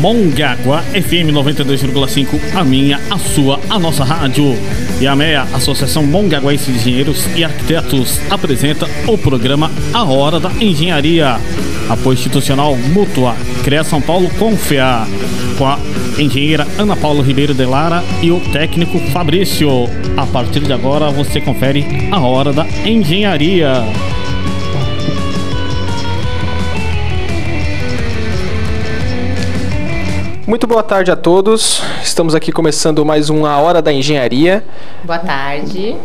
Mongaguá FM 92,5, a minha, a sua, a nossa rádio. E a MEA, Associação Mongaguense de Engenheiros e Arquitetos, apresenta o programa A Hora da Engenharia. Apoio institucional Mútua, CREA São Paulo Confea, com a engenheira Ana Paula Ribeiro de Lara e o técnico Fabrício. A partir de agora você confere A Hora da Engenharia. Muito boa tarde a todos. Estamos aqui começando mais uma Hora da Engenharia. Boa tarde.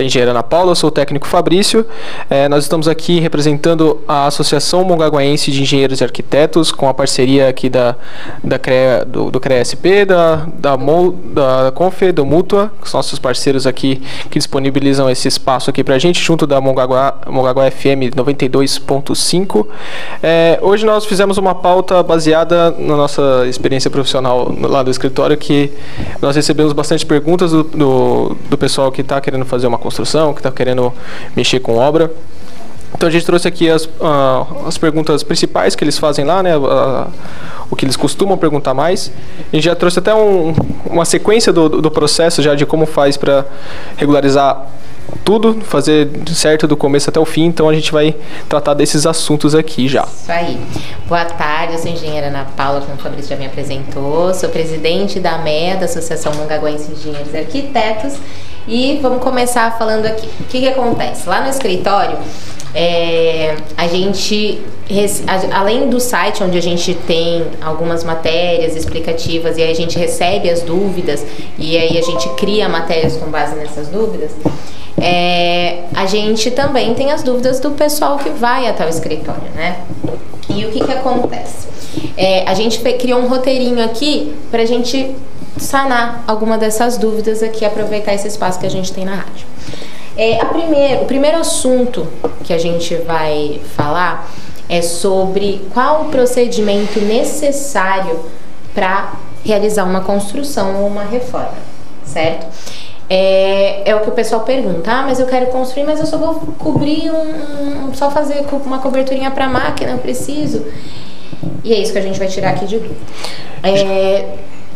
É a engenheira Ana Paula, eu sou o técnico Fabrício. É, nós estamos aqui representando a Associação Mongaguaense de Engenheiros e Arquitetos, com a parceria aqui da, da CREA, do, do CREA-SP, da, da, da Confe, do Mútua, que são nossos parceiros aqui que disponibilizam esse espaço aqui para a gente, junto da Mongaguá, Mongaguá FM 92.5. É, hoje nós fizemos uma pauta baseada na nossa experiência profissional lá do escritório, que nós recebemos bastante perguntas do, do, do pessoal que está querendo fazer uma construção, que está querendo mexer com obra. Então a gente trouxe aqui as, uh, as perguntas principais que eles fazem lá, né? Uh, o que eles costumam perguntar mais. A gente já trouxe até um, uma sequência do, do processo já de como faz para regularizar tudo, fazer certo do começo até o fim, então a gente vai tratar desses assuntos aqui já. Isso aí. Boa tarde, eu sou a engenheira Ana Paula, como o Fabrício já me apresentou, sou presidente da MEA, da Associação Mongaguense de Engenheiros e Arquitetos, e vamos começar falando aqui. O que, que acontece? Lá no escritório, é, a gente, além do site onde a gente tem algumas matérias explicativas e aí a gente recebe as dúvidas e aí a gente cria matérias com base nessas dúvidas, é, a gente também tem as dúvidas do pessoal que vai até o escritório, né? E o que, que acontece? É, a gente criou um roteirinho aqui para a gente sanar alguma dessas dúvidas aqui, aproveitar esse espaço que a gente tem na rádio. É, a primeiro, o primeiro assunto que a gente vai falar é sobre qual o procedimento necessário para realizar uma construção ou uma reforma, certo? É, é, o que o pessoal pergunta, ah, mas eu quero construir, mas eu só vou cobrir um, um só fazer uma coberturinha para máquina, eu preciso. E é isso que a gente vai tirar aqui de dúvida. É,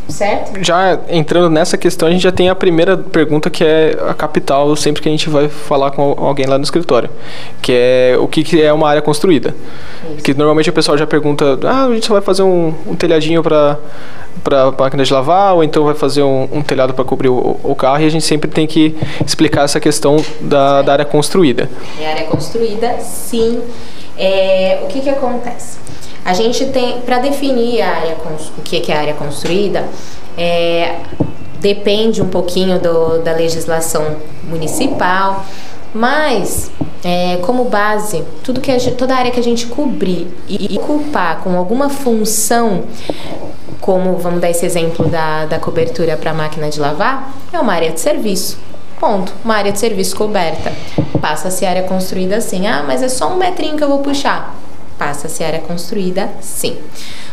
certo? Já entrando nessa questão, a gente já tem a primeira pergunta que é a capital, sempre que a gente vai falar com alguém lá no escritório, que é o que é uma área construída. Isso. Que normalmente o pessoal já pergunta, ah, a gente só vai fazer um, um telhadinho para para máquina de lavar ou então vai fazer um, um telhado para cobrir o, o, carro e a gente sempre tem que explicar essa questão da, da área construída. A área construída, sim. É, o que que acontece? A gente tem, para definir a área, o que é a área construída, é, depende um pouquinho do, da legislação municipal, mas é, como base, tudo que a, toda a área que a gente cobrir e, e culpar com alguma função, como vamos dar esse exemplo da, da cobertura para a máquina de lavar, é uma área de serviço. Ponto. Uma área de serviço coberta. Passa-se área construída assim. Ah, mas é só um metrinho que eu vou puxar passa a ser área construída, sim.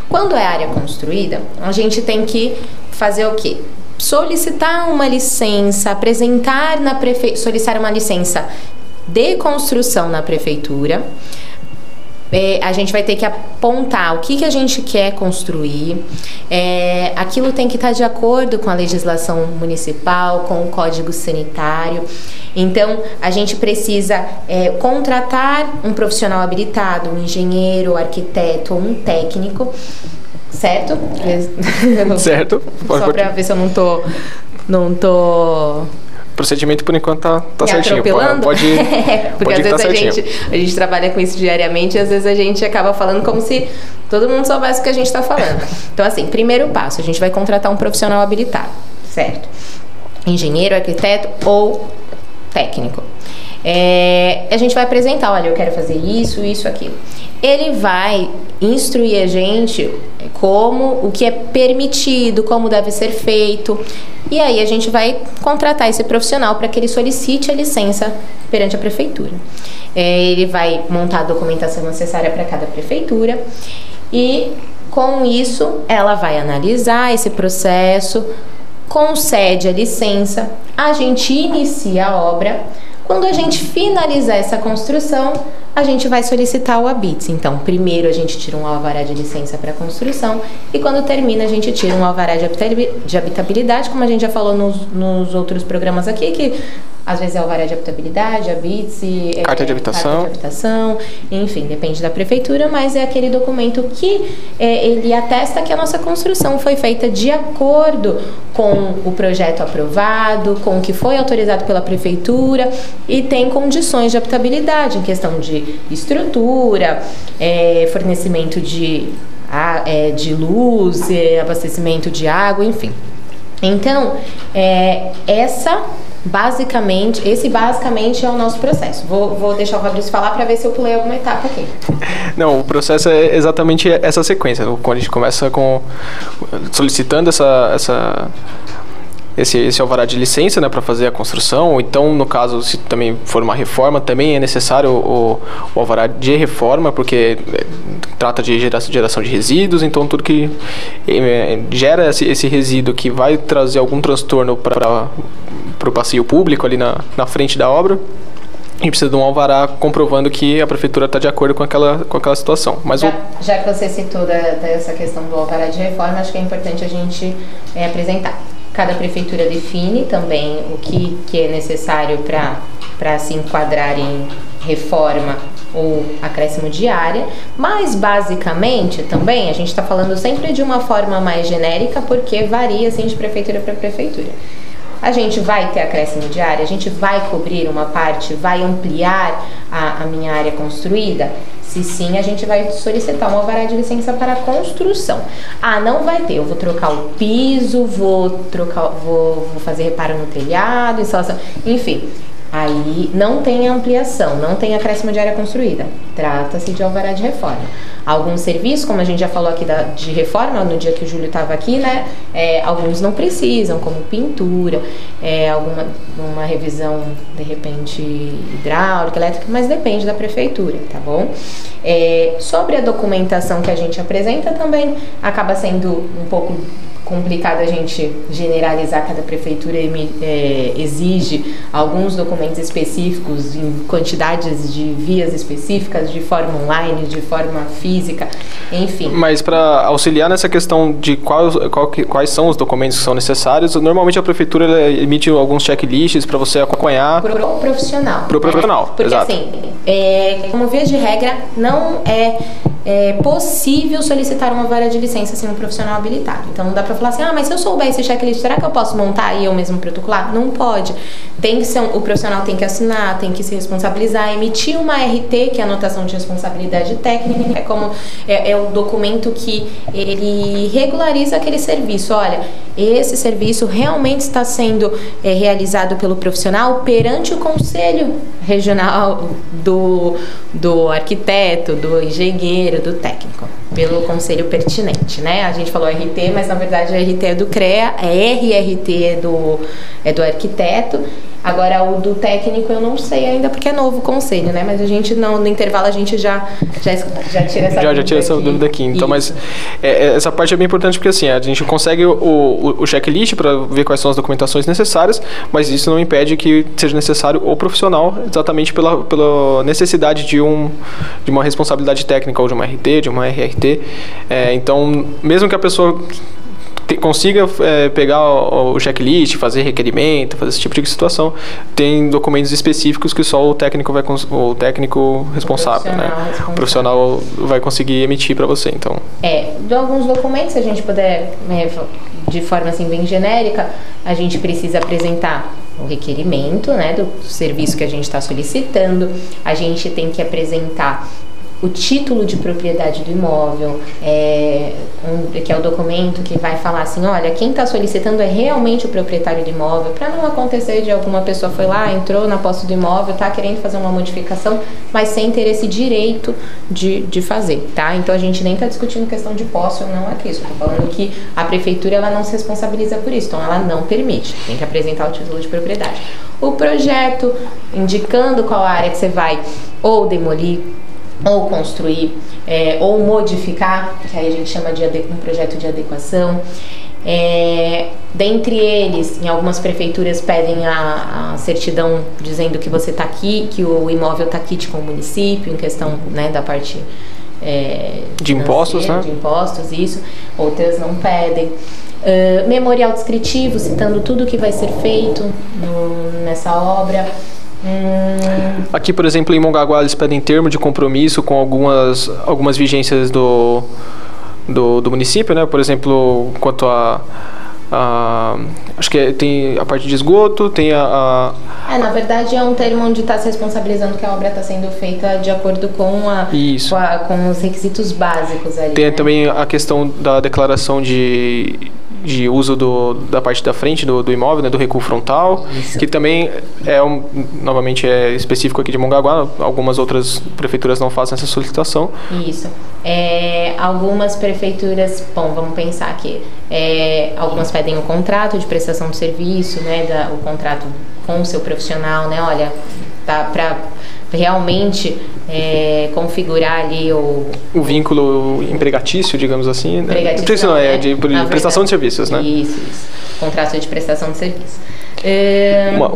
Quando é área construída, a gente tem que fazer o quê? Solicitar uma licença, apresentar na prefeitura, solicitar uma licença de construção na prefeitura é, a gente vai ter que apontar o que, que a gente quer construir. É, aquilo tem que estar de acordo com a legislação municipal, com o código sanitário. Então, a gente precisa é, contratar um profissional habilitado, um engenheiro, arquiteto ou um técnico, certo? Certo. Só para ver se eu não tô, não tô procedimento por enquanto tá, tá certinho. Atropelando? Pode, Porque pode às vezes tá a gente, a gente trabalha com isso diariamente e às vezes a gente acaba falando como se todo mundo soubesse o que a gente está falando. Então, assim, primeiro passo, a gente vai contratar um profissional habilitado, certo? Engenheiro, arquiteto ou técnico. É, a gente vai apresentar, olha, eu quero fazer isso, isso, aquilo. Ele vai instruir a gente como o que é permitido, como deve ser feito. E aí a gente vai contratar esse profissional para que ele solicite a licença perante a prefeitura. É, ele vai montar a documentação necessária para cada prefeitura e com isso ela vai analisar esse processo, concede a licença, a gente inicia a obra. Quando a gente finalizar essa construção, a gente vai solicitar o ABITS. Então, primeiro a gente tira um alvará de licença para construção e quando termina a gente tira um alvará de habitabilidade, como a gente já falou nos, nos outros programas aqui, que às vezes é alvará de habitabilidade, habite é, carta de habitação. Carta de habitação, enfim, depende da prefeitura, mas é aquele documento que é, ele atesta que a nossa construção foi feita de acordo com o projeto aprovado, com o que foi autorizado pela prefeitura e tem condições de habitabilidade em questão de estrutura, é, fornecimento de, é, de luz, é, abastecimento de água, enfim. Então, é, essa Basicamente, esse basicamente é o nosso processo. Vou, vou deixar o Fabrício falar para ver se eu pulei alguma etapa aqui. Não, o processo é exatamente essa sequência. Quando a gente começa com solicitando essa, essa esse, esse alvará de licença né, para fazer a construção, ou então, no caso, se também for uma reforma, também é necessário o, o alvará de reforma, porque é, trata de geração, geração de resíduos, então tudo que é, gera esse, esse resíduo que vai trazer algum transtorno para o passeio público ali na, na frente da obra, a gente precisa de um alvará comprovando que a prefeitura está de acordo com aquela, com aquela situação. Mas já, o... já que você citou da, dessa questão do alvará de reforma, acho que é importante a gente é, apresentar. Cada prefeitura define também o que, que é necessário para se enquadrar em reforma ou acréscimo de área, mas basicamente também a gente está falando sempre de uma forma mais genérica porque varia assim de prefeitura para prefeitura. A gente vai ter acréscimo de área, a gente vai cobrir uma parte, vai ampliar a, a minha área construída? Se sim, a gente vai solicitar uma alvará de licença para construção. Ah, não vai ter. Eu vou trocar o piso, vou trocar, vou, vou fazer reparo no telhado, instalação, enfim. Aí não tem ampliação, não tem acréscimo de área construída. Trata-se de alvará de reforma. Alguns serviços, como a gente já falou aqui da, de reforma, no dia que o Júlio estava aqui, né? É, alguns não precisam, como pintura, é, alguma uma revisão, de repente, hidráulica, elétrica, mas depende da prefeitura, tá bom? É, sobre a documentação que a gente apresenta também acaba sendo um pouco complicado a gente generalizar, cada prefeitura é, exige alguns documentos específicos em quantidades de vias específicas, de forma online, de forma física, enfim. Mas para auxiliar nessa questão de qual, qual quais são os documentos que são necessários, normalmente a prefeitura emite alguns checklists para você acompanhar. Para o profissional. Para o profissional, né? Porque exato. assim, é, como via de regra, não é é possível solicitar uma vara de licença sem um profissional habilitado. Então não dá para falar assim, ah, mas se eu souber esse checklist, será que eu posso montar e eu mesmo protocolar? Não pode. Tem que ser um, o profissional tem que assinar, tem que se responsabilizar, emitir uma RT, que é a anotação de responsabilidade técnica, é como é, é o documento que ele regulariza aquele serviço. Olha, esse serviço realmente está sendo é, realizado pelo profissional perante o conselho regional do, do arquiteto, do engenheiro, do técnico, pelo conselho pertinente, né? A gente falou RT, mas na verdade o RT é do CREA, é RRT é do, é do arquiteto Agora, o do técnico eu não sei ainda, porque é novo o conselho, né? Mas a gente, não, no intervalo, a gente já, já, já tira essa já, dúvida. Já tira essa aqui. dúvida aqui. Então, Isso. mas é, é, essa parte é bem importante porque, assim, a gente consegue o, o, o checklist para ver quais são as documentações necessárias, mas isso não impede que seja necessário o profissional, exatamente pela, pela necessidade de, um, de uma responsabilidade técnica ou de uma RT, de uma RRT. É, então, mesmo que a pessoa te, consiga é, pegar o, o, checklist, fazer requerimento, fazer esse tipo de situação, tem documentos específicos que só o técnico vai o técnico responsável, o né? Responsável. O profissional vai conseguir emitir para você, então. É, de alguns documentos, se a gente puder, né, de forma assim bem genérica, a gente precisa apresentar o requerimento, né, do serviço que a gente está solicitando. A gente tem que apresentar o título de propriedade do imóvel, é, um, que é o documento que vai falar assim, olha, quem está solicitando é realmente o proprietário do imóvel, para não acontecer de alguma pessoa foi lá, entrou na posse do imóvel, está querendo fazer uma modificação, mas sem ter esse direito de, de fazer, tá? Então a gente nem está discutindo questão de posse ou não aqui, só estou falando que a prefeitura ela não se responsabiliza por isso, então ela não permite, tem que apresentar o título de propriedade. O projeto indicando qual área que você vai ou demolir ou construir, é, ou modificar, que aí a gente chama de um projeto de adequação. É, dentre eles, em algumas prefeituras pedem a, a certidão dizendo que você está aqui, que o imóvel está aqui com o município, em questão né, da parte é, de impostos, né? De impostos, isso. Outras não pedem. Uh, memorial descritivo, citando tudo o que vai ser feito no, nessa obra. Aqui, por exemplo, em Mongaguá, eles pedem termo de compromisso com algumas, algumas vigências do, do, do município, né? Por exemplo, quanto a a, acho que é, tem a parte de esgoto, tem a, a... É, na verdade é um termo onde está se responsabilizando que a obra está sendo feita de acordo com, a. Com, a, com os requisitos básicos ali. Tem né? também a questão da declaração de de uso do, da parte da frente do, do imóvel, né, do recuo frontal, Isso. que também é, um, novamente, é específico aqui de Mongaguá, algumas outras prefeituras não fazem essa solicitação. Isso. É, algumas prefeituras, bom, vamos pensar aqui, é, algumas pedem o um contrato de prestação de serviço, né, da, o contrato com o seu profissional, né, olha, tá para realmente é, configurar ali o... O vínculo empregatício, digamos assim. Né? Empregatício não, é, de, de prestação de serviços, né? Isso, isso. Contrato de prestação de serviço. É... Uma,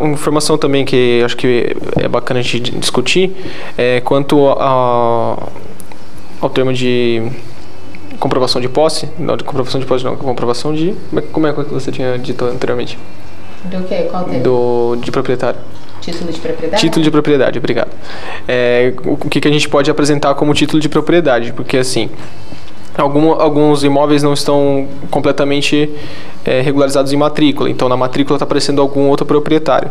uma, informação também que acho que é bacana a gente discutir é quanto a, ao termo de comprovação de posse, não de comprovação de posse não, comprovação de como é que você tinha dito anteriormente? Do que? Qual termo? Do de proprietário. Título de propriedade? Título de propriedade, obrigado. É, o que, que a gente pode apresentar como título de propriedade? Porque assim, Algum, alguns imóveis não estão completamente é, regularizados em matrícula, então na matrícula está aparecendo algum outro proprietário.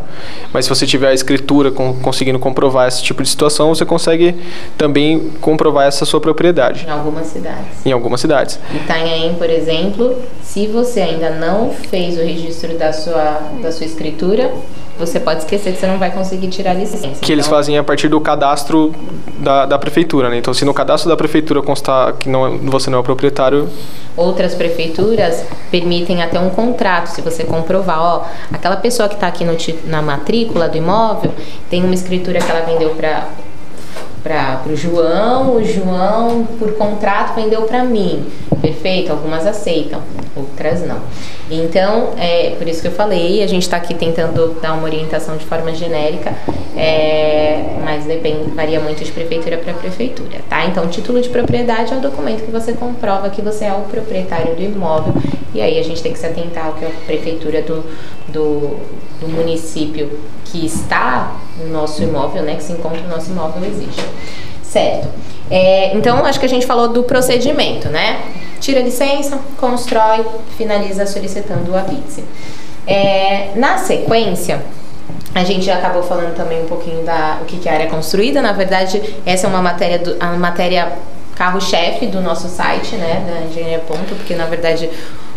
Mas se você tiver a escritura com, conseguindo comprovar esse tipo de situação, você consegue também comprovar essa sua propriedade. Em algumas cidades. Em algumas cidades. Itanhaém, por exemplo, se você ainda não fez o registro da sua, da sua escritura, você pode esquecer que você não vai conseguir tirar a licença. Que então... eles fazem a partir do cadastro da, da prefeitura, né? Então, se no cadastro da prefeitura constar que não, você não é o proprietário... Outras prefeituras permitem até um contrato, se você comprovar, ó, aquela pessoa que está aqui no, na matrícula do imóvel tem uma escritura que ela vendeu para para o João, o João, por contrato, vendeu para mim. Perfeito? Algumas aceitam, outras não. Então, é por isso que eu falei, a gente está aqui tentando dar uma orientação de forma genérica, é, mas depende, varia muito de prefeitura para prefeitura, tá? Então, título de propriedade é o documento que você comprova que você é o proprietário do imóvel, e aí a gente tem que se atentar ao que a prefeitura do, do, do município que está no nosso imóvel, né, que se encontra no nosso imóvel, existe. Certo. É, então, acho que a gente falou do procedimento, né? Tira a licença, constrói, finaliza solicitando o ABITSE. É, na sequência, a gente já acabou falando também um pouquinho da o que é área construída. Na verdade, essa é uma matéria, do, a matéria carro-chefe do nosso site, né, da Engenharia Ponto, porque na verdade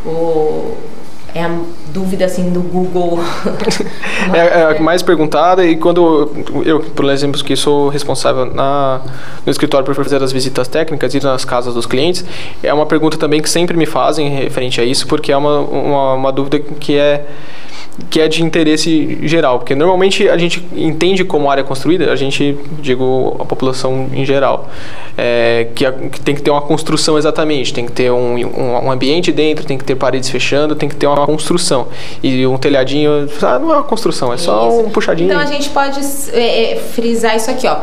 o é a dúvida assim do Google. é, é, a mais perguntada e quando eu, por exemplo, que sou responsável na, no escritório por fazer as visitas técnicas e nas casas dos clientes, é uma pergunta também que sempre me fazem referente a isso, porque é uma, uma, uma dúvida que é que é de interesse geral, porque normalmente a gente entende como área construída, a gente, digo, a população em geral, é, que, a, que, tem que ter uma construção exatamente, tem que ter um, um, um, ambiente dentro, tem que ter paredes fechando, tem que ter uma construção. E um telhadinho, ah, não é uma construção, é só isso. um puxadinho. Então a gente pode é, é, frisar isso aqui, ó.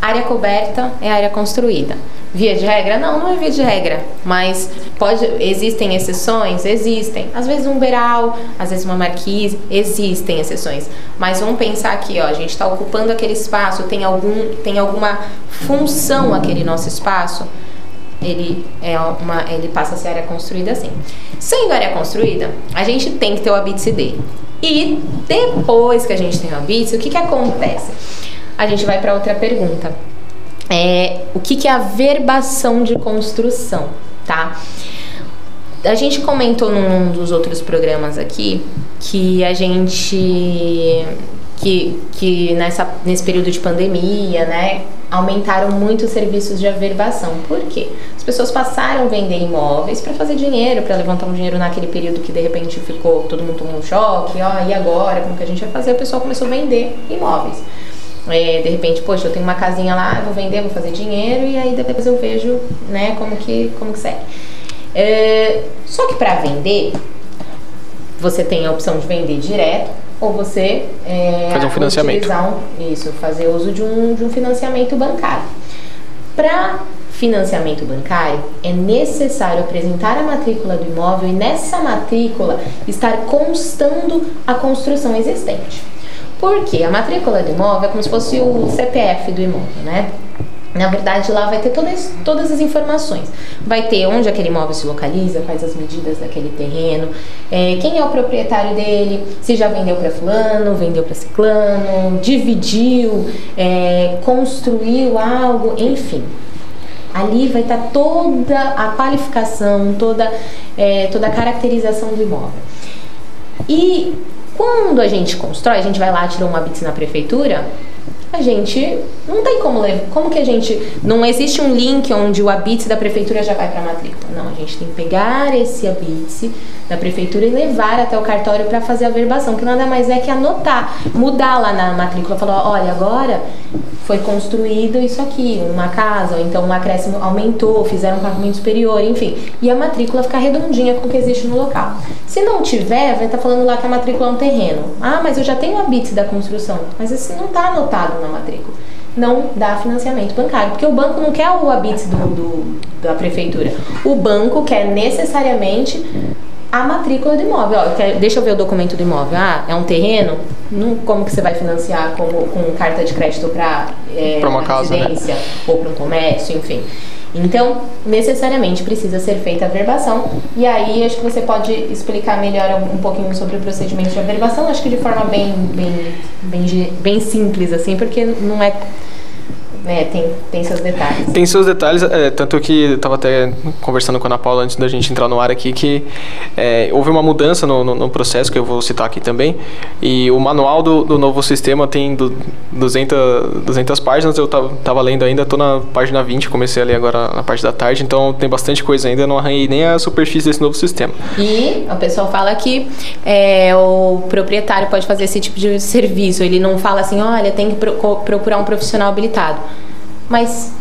Área coberta é área construída. Via de regra? Não, não é via de regra. Mas pode, existem exceções? Existem. Às vezes um beiral, às vezes uma marquise, existem exceções. Mas vamos pensar aqui, ó, a gente está ocupando aquele espaço, tem, algum, tem alguma função aquele nosso espaço? Ele, é uma, ele passa a ser área construída assim. Sendo área construída, a gente tem que ter o ABITCD. E depois que a gente tem o ABITC, o que, que acontece? A gente vai para outra pergunta é, o que, que é a verbação de construção, tá? A gente comentou num dos outros programas aqui que a gente que, que nessa, nesse período de pandemia, né, aumentaram muito os serviços de averbação. Por quê? As pessoas passaram a vender imóveis para fazer dinheiro, para levantar um dinheiro naquele período que de repente ficou todo mundo tomou um choque, ó, e agora, como que a gente vai fazer? O pessoal começou a vender imóveis. É, de repente, poxa, eu tenho uma casinha lá, vou vender, vou fazer dinheiro e aí depois eu vejo, né, como que, como que segue. É, só que para vender, você tem a opção de vender direto ou você é, fazer um financiamento. Um, isso, fazer uso de um, de um financiamento bancário. Para financiamento bancário, é necessário apresentar a matrícula do imóvel e nessa matrícula estar constando a construção existente. Porque a matrícula do imóvel é como se fosse o CPF do imóvel, né? Na verdade, lá vai ter todas, todas as informações. Vai ter onde aquele imóvel se localiza, quais as medidas daquele terreno, é, quem é o proprietário dele, se já vendeu para fulano, vendeu para ciclano, dividiu, é, construiu algo, enfim. Ali vai estar tá toda a qualificação, toda, é, toda a caracterização do imóvel. E quando a gente constrói, a gente vai lá, tirou uma BITS na prefeitura, a gente não tem como levar. Como que a gente. Não existe um link onde o habite da prefeitura já vai para a matrícula. Não, a gente tem que pegar esse habite da prefeitura e levar até o cartório para fazer a verbação, que nada mais é que anotar, mudar lá na matrícula, falar: olha, agora foi construído isso aqui, uma casa, ou então um acréscimo aumentou, fizeram um pavimento superior, enfim. E a matrícula ficar redondinha com o que existe no local. Se não tiver, vai estar tá falando lá que a matrícula é um terreno. Ah, mas eu já tenho o habite da construção. Mas esse não está anotado na matrícula. Não dá financiamento bancário, porque o banco não quer o habite do, do, da prefeitura. O banco quer necessariamente a matrícula do imóvel. Ó, quero, deixa eu ver o documento do imóvel. Ah, é um terreno? Não, como que você vai financiar como, com carta de crédito para é, uma residência né? ou para um comércio, enfim. Então, necessariamente precisa ser feita a verbação. E aí, acho que você pode explicar melhor um, pouquinho sobre o procedimento de averbação. Acho que de forma bem, bem, bem, bem simples, assim, porque não é é, tem, tem seus detalhes. Tem seus detalhes, é, tanto que eu estava até conversando com a Ana Paula antes da gente entrar no ar aqui, que é, houve uma mudança no, no, no, processo, que eu vou citar aqui também, e o manual do, do novo sistema tem do, 200, 200 páginas, eu estava lendo ainda, estou na página 20, comecei a ler agora na parte da tarde, então tem bastante coisa ainda, não arranhei nem a superfície desse novo sistema. E o pessoal fala que é, o proprietário pode fazer esse tipo de serviço, ele não fala assim, olha, tem que procurar um profissional habilitado mas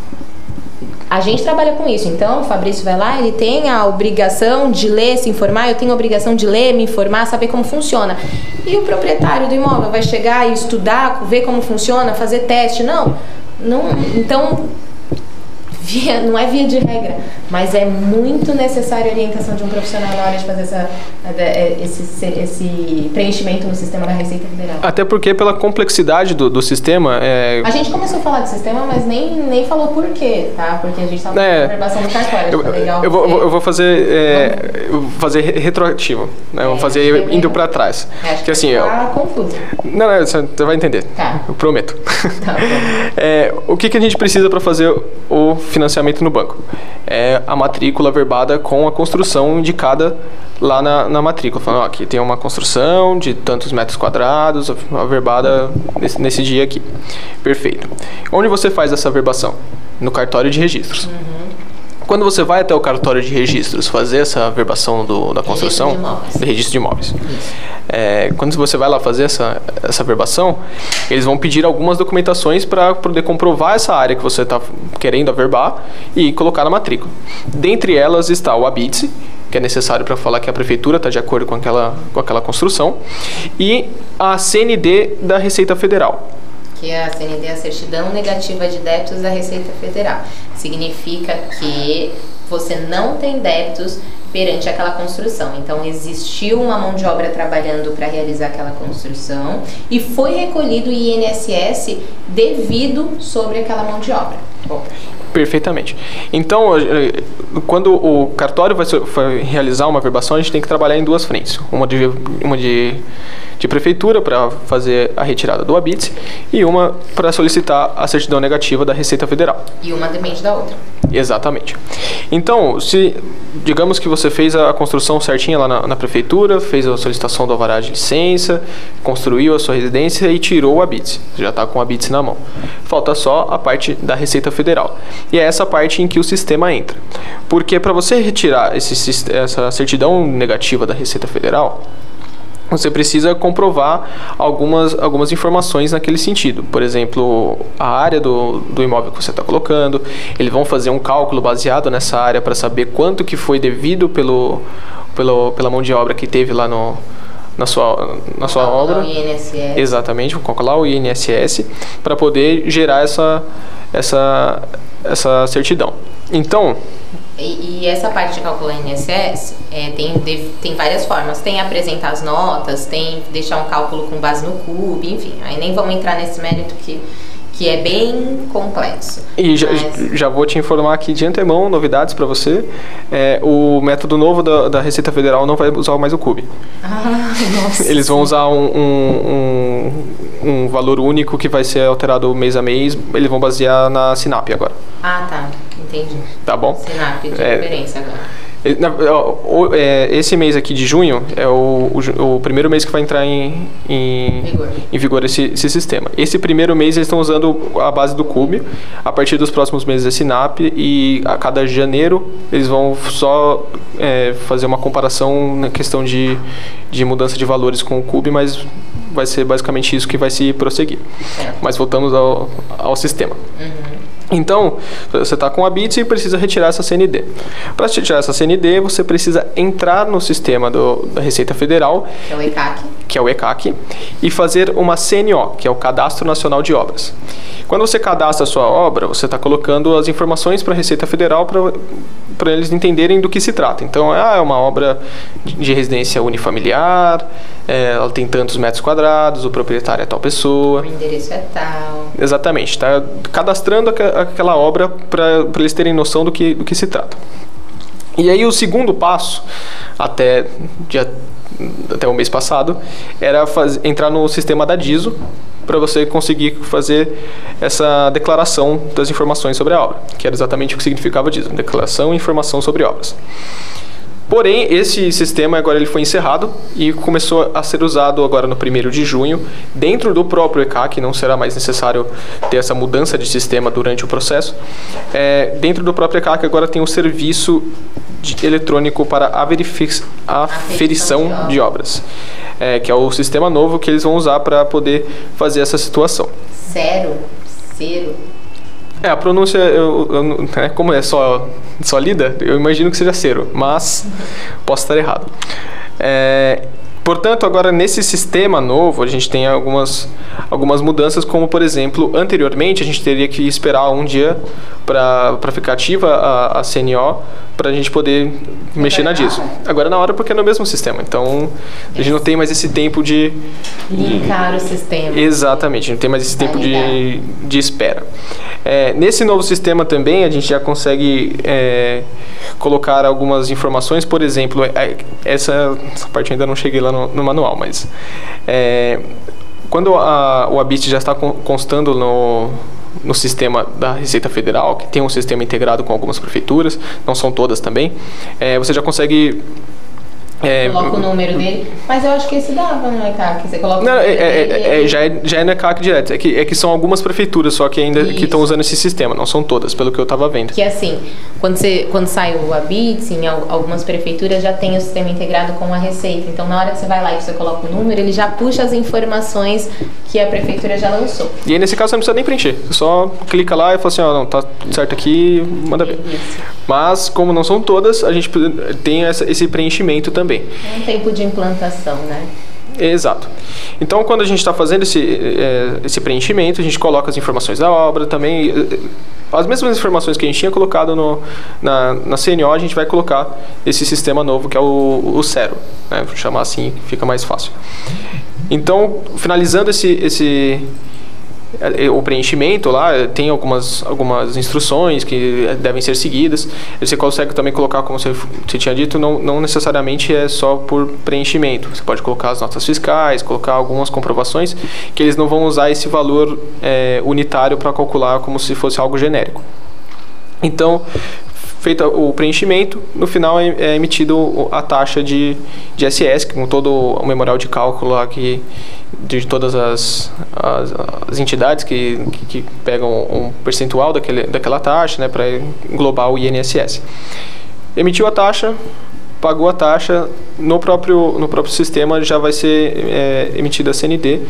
a gente trabalha com isso. Então, o Fabrício vai lá, ele tem a obrigação de ler, se informar, eu tenho a obrigação de ler, me informar, saber como funciona. E o proprietário do imóvel vai chegar e estudar, ver como funciona, fazer teste? Não. não então, via, não é via de regra, mas é muito necessária a orientação de um profissional na hora de fazer essa, é, esse, esse preenchimento no sistema da Receita Federal. Até porque pela complexidade do, do sistema... É... A gente começou a falar do sistema, mas nem, nem falou por quê, tá? Porque a gente estava é, com a do cartório, eu, legal eu, vou, eu vou fazer, é, eu vou fazer retroativo, né? Eu vou é, fazer indo para trás. É, acho que assim, tá eu, confuso. Não, não, você vai entender. Tá. Eu prometo. Tá, é, o que, que a gente precisa para fazer o financiamento no banco. É a matrícula verbada com a construção indicada lá na, na matrícula. Falando, ó, aqui tem uma construção de tantos metros quadrados, a verbada nesse, nesse dia aqui. Perfeito. Onde você faz essa verbação? No cartório de registros. Uhum. Quando você vai até o cartório de registros fazer essa verbação do, da construção, registro de, registro de imóveis, é, quando você vai lá fazer essa, essa verbação, eles vão pedir algumas documentações para poder comprovar essa área que você está querendo averbar e colocar na matrícula. Dentre elas está o ABITSE, que é necessário para falar que a prefeitura está de acordo com aquela, com aquela construção, e a CND da Receita Federal que é a CND, a certidão negativa de débitos da Receita Federal. Significa que você não tem débitos perante aquela construção. Então existiu uma mão de obra trabalhando para realizar aquela construção e foi recolhido o INSS devido sobre aquela mão de obra. Bom. Perfeitamente. Então, eh, quando o cartório vai, vai realizar uma verbação, a gente tem que trabalhar em duas frentes. Uma de, uma de de prefeitura para fazer a retirada do habite e uma para solicitar a certidão negativa da Receita Federal. E uma depende da outra. Exatamente. Então, se digamos que você fez a construção certinha lá na, na prefeitura, fez a solicitação do alvará de licença, construiu a sua residência e tirou o habite, já está com o habite na mão. Falta só a parte da Receita Federal. E é essa parte em que o sistema entra. Porque para você retirar esse, essa certidão negativa da Receita Federal, você precisa comprovar algumas, algumas informações naquele sentido. Por exemplo, a área do, do imóvel que você está colocando, eles vão fazer um cálculo baseado nessa área para saber quanto que foi devido pelo, pelo, pela mão de obra que teve lá no, na sua, na sua obra. O INSS. Exatamente, vou calcular o INSS para poder gerar essa, essa, essa certidão. Então, e, e, essa parte de calcular INSS é, tem, tem várias formas. Tem apresentar as notas, tem deixar um cálculo com base no CUB, enfim. Aí nem vamos entrar nesse mérito que que é bem complexo. E já, já vou te informar aqui de antemão, novidades para você. É, o método novo da, da, Receita Federal não vai usar mais o CUB. Ah, nossa. Eles vão usar um, um, um, um, valor único que vai ser alterado mês a mês. Eles vão basear na Sinap agora. Ah, tá. Entendi. Tá bom? Sinap de é, referência agora. É, esse mês aqui de junho é o, o, o primeiro mês que vai entrar em, em vigor, em vigor esse, esse, sistema. Esse primeiro mês eles estão usando a base do Cube, a partir dos próximos meses é Sinap e a cada janeiro eles vão só é, fazer uma comparação na questão de, de mudança de valores com o Cube, mas vai ser basicamente isso que vai se prosseguir. Mas voltamos ao, ao sistema. Uhum. Então, você está com a BITS e precisa retirar essa CND. Para retirar essa CND, você precisa entrar no sistema do, da Receita Federal, é o ECAC, que é o ECAC e fazer uma CNO, que é o Cadastro Nacional de Obras. Quando você cadastra a sua obra, você está colocando as informações para a Receita Federal para eles entenderem do que se trata. Então, ah, é uma obra de, residência unifamiliar, é, ela tem tantos metros quadrados, o proprietário é tal pessoa. O endereço é tal. Exatamente, está cadastrando aquela obra para eles terem noção do que, do que se trata. E aí o segundo passo, até, dia, até o mês passado, era faz, entrar no sistema da DISO para você conseguir fazer essa declaração das informações sobre a obra, que era exatamente o que significava DISO, declaração e informação sobre obras. Porém, esse sistema agora ele foi encerrado e começou a ser usado agora no 1 de junho, dentro do próprio ECAC, não será mais necessário ter essa mudança de sistema durante o processo. É, dentro do próprio ECAC agora tem um serviço de, eletrônico para a aferição de obras, é, que é o sistema novo que eles vão usar para poder fazer essa situação. Zero, zero. É, a pronúncia, eu, eu, né, como é só, só lida, eu imagino que seja cero, mas posso estar errado. É, portanto, agora nesse sistema novo, a gente tem algumas, algumas mudanças, como por exemplo, anteriormente a gente teria que esperar um dia para ficar ativa a, a CNO para a gente poder mexer na DISO. Agora é na hora porque é no mesmo sistema, então a gente não tem mais esse tempo de... Linkar o sistema. Exatamente, não tem mais esse tempo de, de espera. É, nesse novo sistema também a gente já consegue é, colocar algumas informações, por exemplo, é, essa, essa parte ainda não cheguei lá no, no manual, mas é, quando a, o ABIT já está constando no, no sistema da Receita Federal, que tem um sistema integrado com algumas prefeituras, não são todas também, é, você já consegue é, coloca o número dele. Mas eu acho que esse dava no ECAC. Você coloca não, o número é, é dele. É, é, já, é, já é no ECAC direto. É que, é que são algumas prefeituras só que ainda que estão usando esse sistema. Não são todas, pelo que eu estava vendo. Que assim, quando, você, quando sai o ABITS, em algumas prefeituras já tem o sistema integrado com a Receita. Então, na hora que você vai lá e você coloca o número, ele já puxa as informações que a prefeitura já lançou. E aí, nesse caso, você não precisa nem preencher. Você só clica lá e fala assim, ó, oh, não, tá certo aqui, manda ver. Mas, como não são todas, a gente tem essa, esse preenchimento também. É um tempo de implantação, né? Exato. Então, quando a gente está fazendo esse, é, esse preenchimento, a gente coloca as informações da obra também. As mesmas informações que a gente tinha colocado no, na, na CNO, a gente vai colocar esse sistema novo que é o, o Cero. Né? Vou chamar assim, fica mais fácil. Então, finalizando esse, esse, o preenchimento lá tem algumas, algumas instruções que devem ser seguidas. Você consegue também colocar, como você, você tinha dito, não, não necessariamente é só por preenchimento. Você pode colocar as notas fiscais, colocar algumas comprovações que eles não vão usar esse valor é, unitário para calcular como se fosse algo genérico. Então, feito o preenchimento, no final é, é emitido a taxa de, de SS, com todo o memorial de cálculo que, de todas as, as, as entidades que, que, que, pegam um percentual daquele, daquela taxa né, para englobar o INSS. Emitiu a taxa, pagou a taxa, no próprio, no próprio sistema já vai ser é, emitida a CND.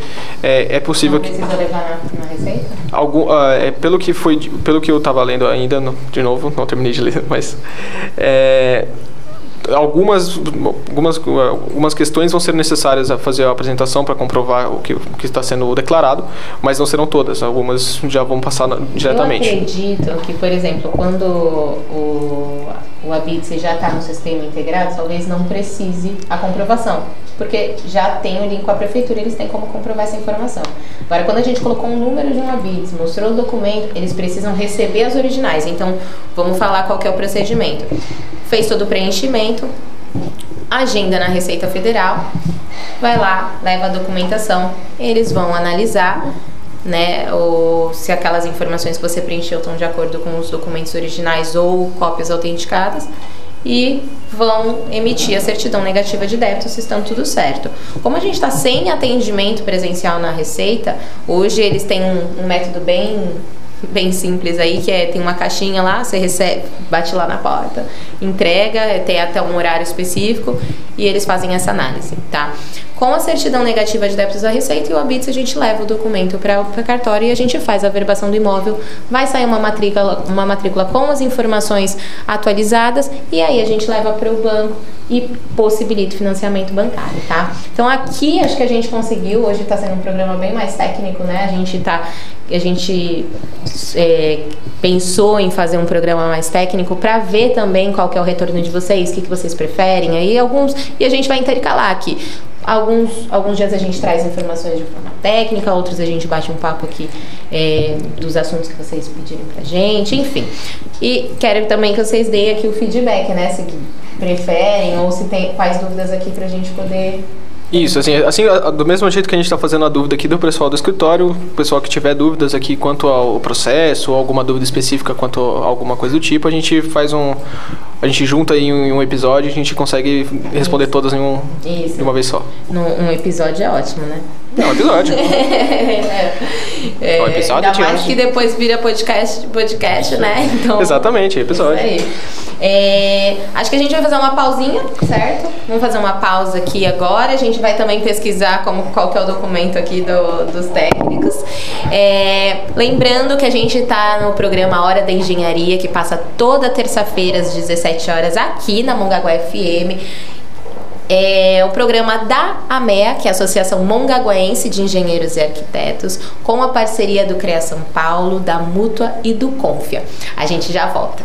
É, é possível Não precisa levar na, na receita? Algum, uh, é, pelo que foi pelo que eu estava lendo ainda de novo não terminei de ler mas é, algumas, algumas, algumas questões vão ser necessárias a fazer a apresentação para comprovar o que, o que está sendo declarado, mas não serão todas. Algumas já vão passar na, diretamente. Eu acredito que, por exemplo, quando o, o ABITSE já está no sistema integrado, talvez não precise a comprovação, porque já tem o link com a prefeitura, eles têm como comprovar essa informação. Agora, quando a gente colocou um número de um ABITS, mostrou o documento, eles precisam receber as originais. Então, vamos falar qual é o procedimento fez todo o preenchimento, agenda na Receita Federal, vai lá, leva a documentação, eles vão analisar né, ou se aquelas informações que você preencheu estão de acordo com os documentos originais ou cópias autenticadas e vão emitir a certidão negativa de débito se estão tudo certo. Como a gente está sem atendimento presencial na Receita, hoje eles têm um, um método bem bem simples aí, que é tem uma caixinha lá, você recebe, bate lá na porta, entrega, tem até um horário específico e eles fazem essa análise, tá? Com a certidão negativa de débitos da Receita e o ABITS, a gente leva o documento para o cartório e a gente faz a verbação do imóvel. Vai sair uma matrícula, uma matrícula com as informações atualizadas e aí a gente leva para o banco e possibilita o financiamento bancário, tá? Então aqui acho que a gente conseguiu, hoje está sendo um programa bem mais técnico, né? A gente tá a gente é, pensou em fazer um programa mais técnico para ver também qual que é o retorno de vocês, o que, que vocês preferem aí alguns e a gente vai intercalar aqui Alguns, alguns dias a gente traz informações de forma técnica, outros a gente bate um papo aqui é, dos assuntos que vocês pedirem pra gente, enfim. E quero também que vocês deem aqui o feedback, né? Se preferem ou se tem quais dúvidas aqui pra gente poder isso, assim, assim, do mesmo jeito que a gente está fazendo a dúvida aqui do pessoal do escritório, o pessoal que tiver dúvidas aqui quanto ao processo, ou alguma dúvida específica quanto a alguma coisa do tipo, a gente faz um. A gente junta em um episódio e a gente consegue responder Isso. todas em um, Isso. de uma vez só. um episódio é ótimo, né? É um episódio. é, é, um episódio ainda mais que depois vira podcast, podcast né? Então, Exatamente, episódio. Isso aí. É, acho que a gente vai fazer uma pausinha, certo? Vamos fazer uma pausa aqui agora. A gente vai também pesquisar como, qual que é o documento aqui do, dos técnicos. É, lembrando que a gente está no programa Hora da Engenharia, que passa toda terça-feira às 17 horas aqui na Mongaguá FM é o programa da AMEA, que é a Associação Mongaguaense de Engenheiros e Arquitetos, com a parceria do CREA São Paulo, da Mútua e do Confia. A gente já volta.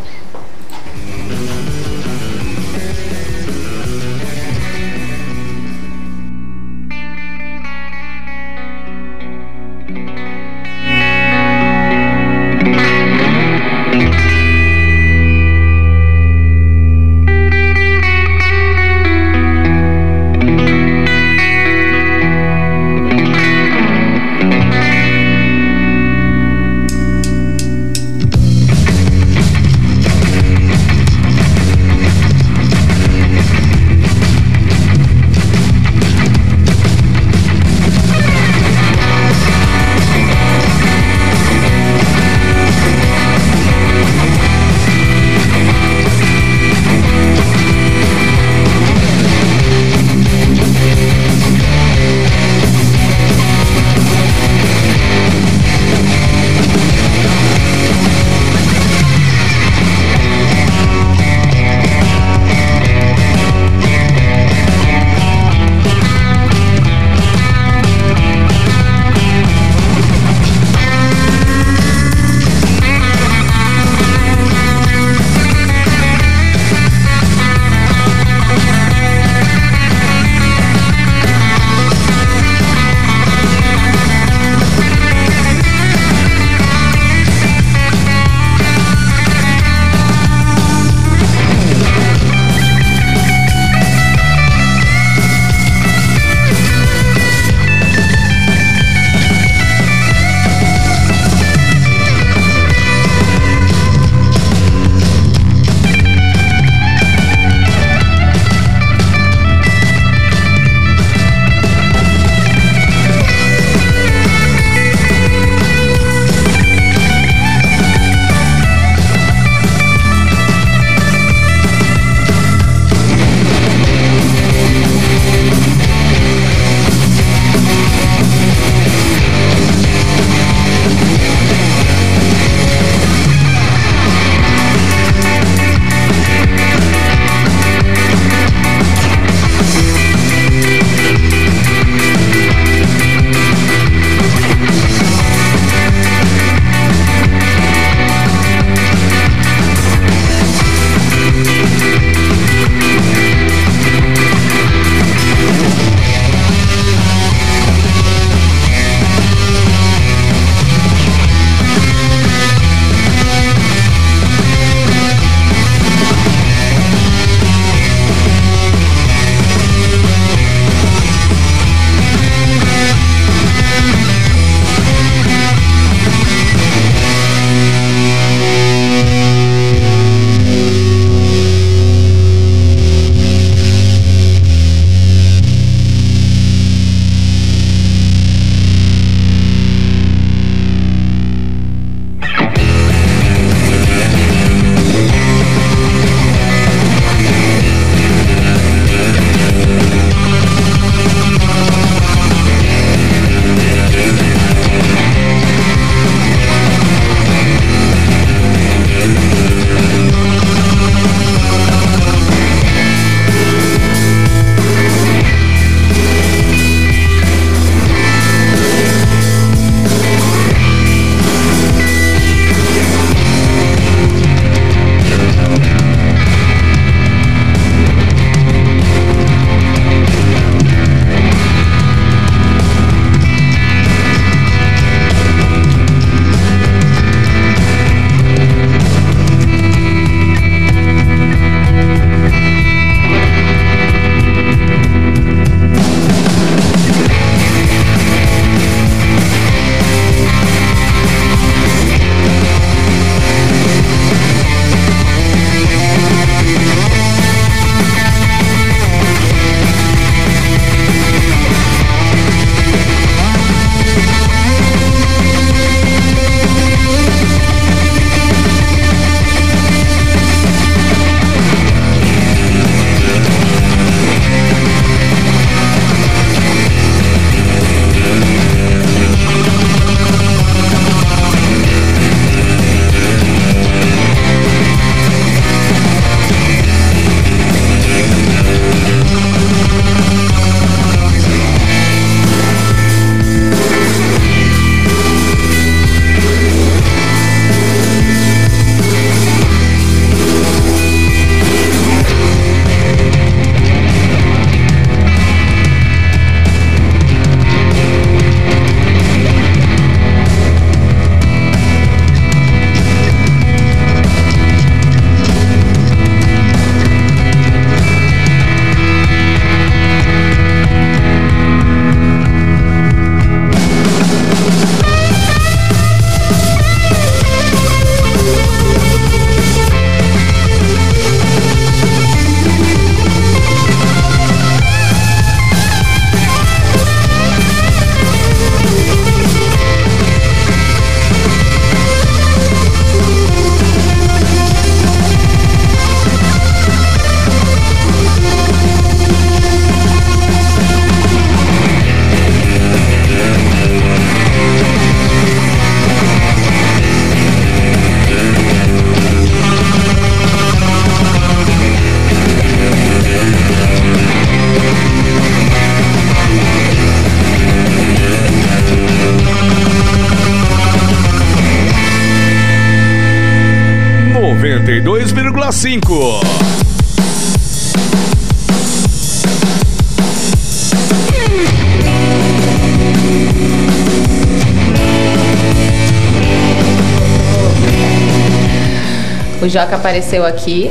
Joca apareceu aqui.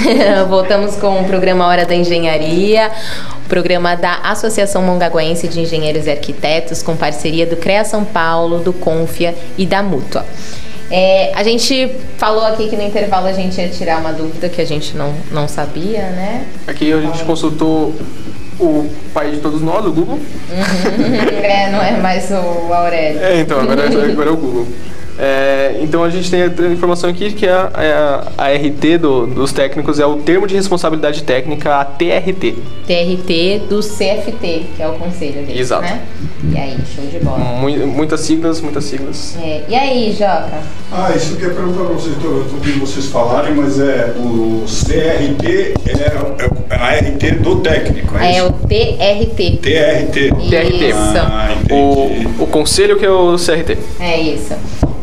Voltamos com o programa Hora da Engenharia, o programa da Associação Mongaguense de Engenheiros e Arquitetos, com parceria do CREA São Paulo, do Confia e da Mútua. É, a gente falou aqui que no intervalo a gente ia tirar uma dúvida que a gente não, não sabia, né? Aqui a gente consultou o pai de todos nós, o Google. é, não é mais o Aurélio. É, então, agora, agora é o Google. É, então a gente tem a informação aqui que a, é a, a RT do, dos técnicos é o termo de responsabilidade técnica, a TRT. TRT do CFT, que é o conselho deles, Exato. né? E aí, show de bola. muitas siglas, muitas siglas. É. E aí, Joca? Ah, isso que eu ia perguntar pra vocês, eu ouvindo vocês falarem, mas é o CRT é, é a RT do técnico, é, é o TRT. TRT. TRT. Isso. Ah, o, o conselho que é o CRT. É isso.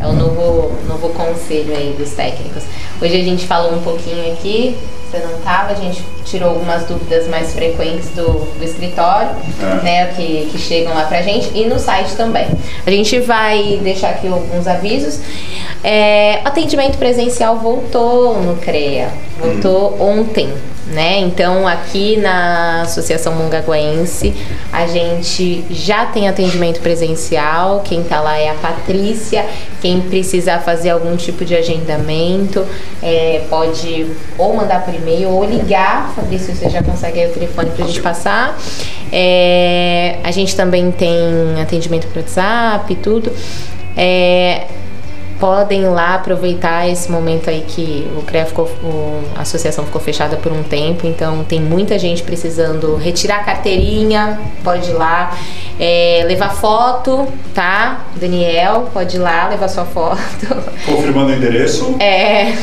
É o novo, novo conselho aí dos técnicos. Hoje a gente falou um pouquinho aqui, você não estava, a gente tirou algumas dúvidas mais frequentes do, do escritório, é. né, que, que chegam lá pra gente e no site também. A gente vai deixar aqui alguns avisos. É, atendimento presencial voltou no CREA, voltou hum. ontem né? Então, aqui na Associação Mongaguense, a gente já tem atendimento presencial. Quem está lá é a Patrícia. Quem precisar fazer algum tipo de agendamento, é, pode ou mandar por e-mail ou ligar. Fabrício, você já consegue aí o telefone para a gente passar. É, a gente também tem atendimento por WhatsApp e tudo. É, podem lá aproveitar esse momento aí que o CREA ficou, a associação ficou fechada por um tempo, então tem muita gente precisando retirar a carteirinha, pode ir lá, é, levar foto, tá? Daniel, pode ir lá levar sua foto. Confirmando o endereço. É.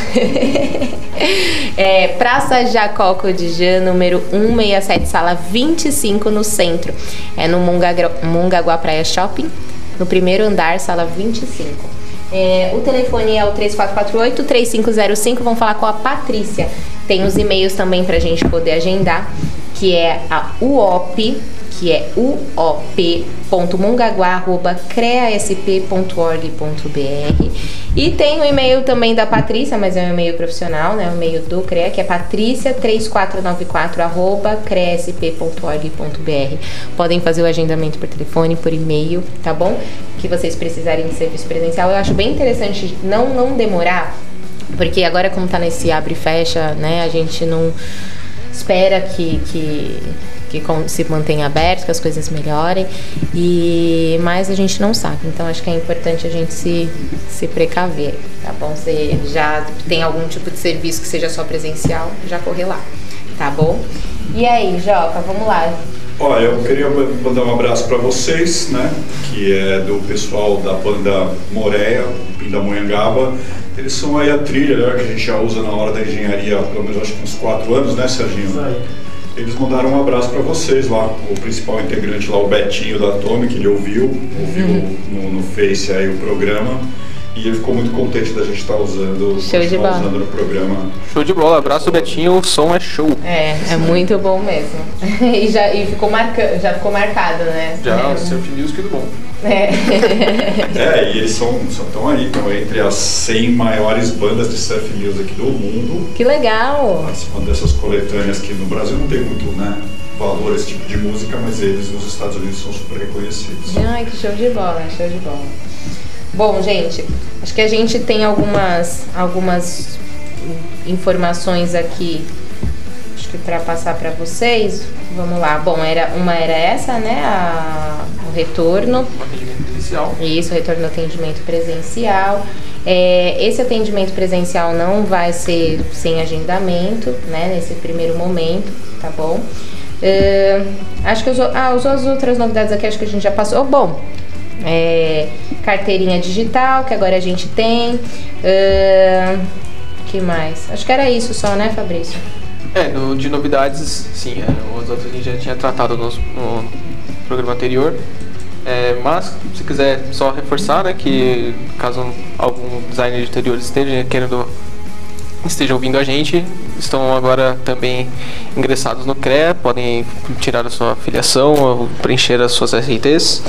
é Praça Jacó Codijã, número 167, sala 25 no centro. É no Mongaguá Praia Shopping, no primeiro andar, sala 25. É, o telefone é o 3448-3505. Vamos falar com a Patrícia. Tem os e-mails também para a gente poder agendar, que é a UOP, que é uop.mongaguá.creasp.org.br e tem o e-mail também da Patrícia, mas é um e-mail profissional, né? O e-mail do CREA, que é patrícia3494@cresp.org.br. Podem fazer o agendamento por telefone, por e-mail, tá bom? Que vocês precisarem de serviço presencial. Eu acho bem interessante não não demorar, porque agora como tá nesse abre e fecha, né? A gente não espera que, que que se mantenha aberto, que as coisas melhorem. E mas a gente não sabe. Então acho que é importante a gente se, se precaver, tá bom? Você já tem algum tipo de serviço que seja só presencial, já correr lá, tá bom? E aí, Joca, vamos lá. Olha, eu queria mandar um abraço para vocês, né? Que é do pessoal da banda Moreia, Pindamonhangaba. Eles são aí a trilha né, que a gente já usa na hora da engenharia, pelo menos acho que uns quatro anos, né, Serginho? Isso aí. Eles mandaram um abraço para vocês lá, o principal integrante lá, o Betinho da Atomic, ele ouviu, ouviu uhum. no, no Face aí o programa. E ele ficou muito contente da gente estar tá usando, show de bola. usando no programa. Show de bola, abraço Betinho, o som é show. É, é muito bom mesmo. e já e ficou marca, já ficou marcado, né? Já, é. Surf News que do bom. É. é, e eles são, estão aí, estão entre as 100 maiores bandas de surf music do mundo. Que legal! Participando dessas coletâneas que no Brasil não tem muito, né? valor esse tipo de música, mas eles nos Estados Unidos são super reconhecidos. Ai, que show de bola, show de bola. Bom, gente, acho que a gente tem algumas, algumas informações aqui, acho que para passar para vocês. Vamos lá. Bom, era uma era essa, né? A, o retorno. O atendimento presencial. Isso, o retorno do atendimento presencial. É, esse atendimento presencial não vai ser sem agendamento, né? Nesse primeiro momento, tá bom? Acho que os, ah, as outras novidades aqui acho que a gente já passou. Bom, é, carteirinha digital, que agora a gente tem. Uh, que mais? Acho que era isso só, né, Fabrício? É, no, de novidades, sim. É, os outros a gente já tinha tratado no, no programa anterior. É, mas, se quiser só reforçar, né, que caso algum designer de interiores esteja querendo estejam ouvindo a gente estão agora também ingressados no CREA, podem tirar a sua filiação, preencher as suas RTs. Isso,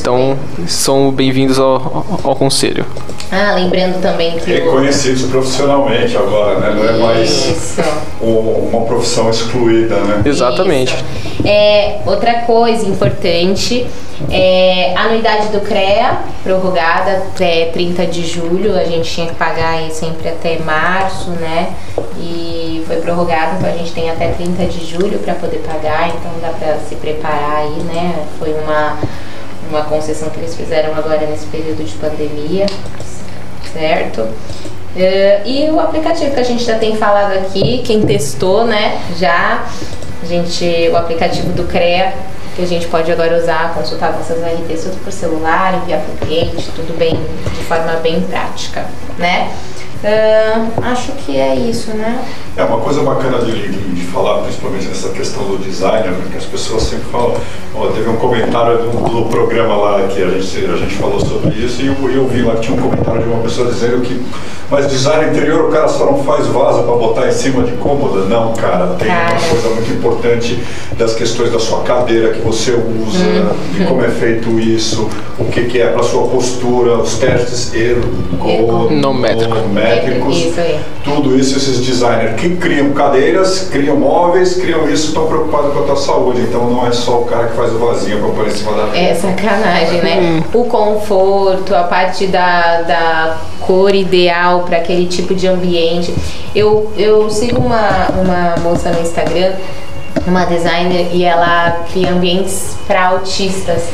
então, bem. são bem-vindos ao, ao, ao, conselho. Ah, lembrando também que. Reconhecidos o... profissionalmente agora, né? Não é mais uma profissão excluída, né? Exatamente. Isso. É, outra coisa importante é, anuidade do CREA, prorrogada até 30 de julho, a gente tinha que pagar aí sempre até março, né? E foi prorrogado, então a gente tem até 30 de julho para poder pagar, então dá para se preparar aí, né? Foi uma, uma concessão que eles fizeram agora nesse período de pandemia, certo? Uh, e o aplicativo que a gente já tem falado aqui, quem testou, né? Já, a gente, o aplicativo do CREA que a gente pode agora usar, consultar nossas RTs tudo por celular, enviar para o cliente, tudo bem, de forma bem prática, né? Uh, acho que é isso, né? É uma coisa bacana de, de, falar, principalmente nessa questão do designer, né, que as pessoas sempre falam. Ó, teve um comentário do, do, programa lá que a gente, a gente falou sobre isso e eu, eu vi lá que tinha um comentário de uma pessoa dizendo que mas design interior o cara só não faz vaso para botar em cima de cômoda. Não, cara, tem cara. uma coisa muito importante das questões da sua cadeira que você usa, hum. de como é feito isso, o que, que é para sua postura, os testes ergonométricos, isso tudo isso esses designers que criam cadeiras, criam móveis, criam isso, estão preocupados com a tua saúde. Então não é só o cara que faz o vasinho para pôr em cima da É sacanagem, né? Hum. O conforto, a parte da, da cor ideal para aquele tipo de ambiente. Eu, eu sigo uma, uma moça no Instagram, uma designer, e ela cria ambientes para autistas.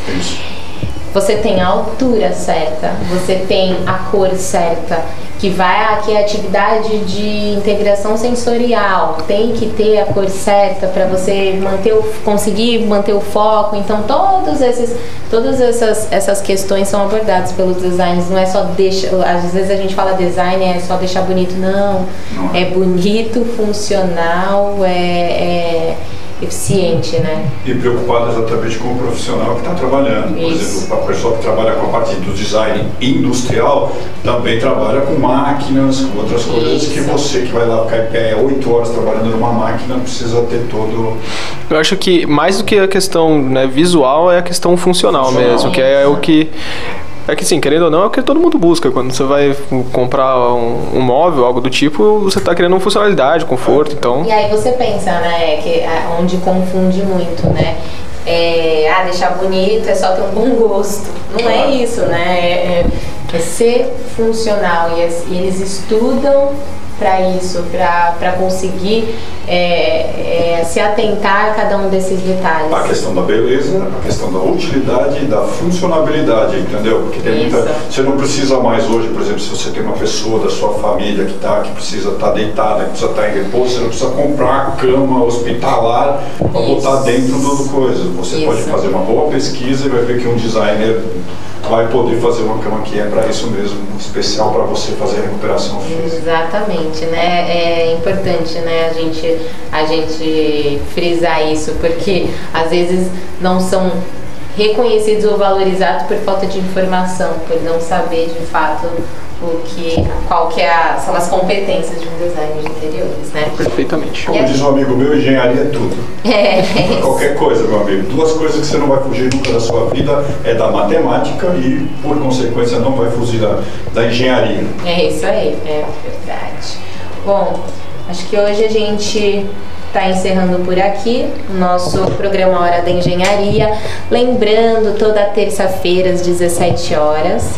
Você tem a altura certa, você tem a cor certa, que vai aqui a atividade de integração sensorial, tem que ter a cor certa para você manter o, conseguir manter o foco. Então todos esses, todas essas, essas questões são abordadas pelos designers. Não é só deixa, às vezes a gente fala design é só deixar bonito, não. não. É bonito, funcional, é, é eficiente, né? E preocupado exatamente com o profissional que está trabalhando. Por Isso. exemplo, a pessoa que trabalha com a parte do design industrial também trabalha com máquinas, com outras coisas Isso. que você que vai lá ficar em pé oito horas trabalhando numa máquina precisa ter todo. Eu acho que mais do que a questão né, visual é a questão funcional, funcional mesmo, que é o que é que sim, querendo ou não, é o que todo mundo busca. Quando você vai comprar um, um móvel, algo do tipo, você está querendo funcionalidade, conforto, então... E aí você pensa, né, que é onde confunde muito, né? É, ah, deixar bonito é só ter um bom gosto. Não é isso, né? É, é, é ser funcional. E, e eles estudam para isso, para conseguir é, é, se atentar a cada um desses detalhes. A questão da beleza, a questão da utilidade e da funcionabilidade, entendeu? Porque tem muita, você não precisa mais hoje, por exemplo, se você tem uma pessoa da sua família que, tá, que precisa estar tá deitada, que precisa estar tá em repouso, você não precisa comprar a cama hospitalar para botar dentro do coisa. Você isso. pode fazer uma boa pesquisa e vai ver que um designer vai poder fazer uma cama que é para isso mesmo, especial para você fazer a recuperação física. Exatamente, né? É importante, né, a gente, a gente frisar isso, porque às vezes não são reconhecidos ou valorizados por falta de informação, por não saber de fato o que, qual que é a, são as competências de um designer de interiores, né? Perfeitamente. Como diz um amigo meu, engenharia é tudo. É. Qualquer coisa, meu amigo. Duas coisas que você não vai fugir nunca da sua vida é da matemática e, por consequência, não vai fugir da, da engenharia. É isso aí, é verdade. Bom, acho que hoje a gente está encerrando por aqui o nosso programa Hora da Engenharia. Lembrando, toda terça-feira às 17 horas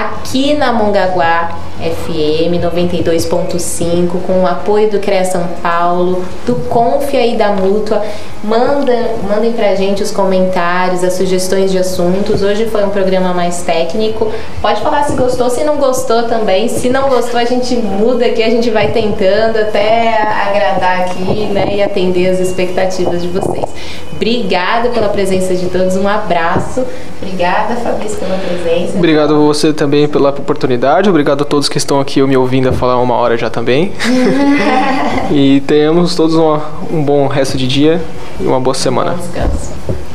aqui na Mongaguá FM 92.5, com o apoio do CREA São Paulo, do Confia e da Mútua. Manda, mandem pra gente os comentários, as sugestões de assuntos. Hoje foi um programa mais técnico. Pode falar se gostou, se não gostou também. Se não gostou, a gente muda aqui, a gente vai tentando até agradar aqui, né, e atender as expectativas de vocês. Obrigada pela presença de todos, um abraço. Obrigada, Fabrício, pela presença. Obrigado a você também pela oportunidade, obrigado a todos que estão aqui me ouvindo a falar uma hora já também. e tenhamos todos uma, um bom resto de dia e uma boa semana. Bom descanso.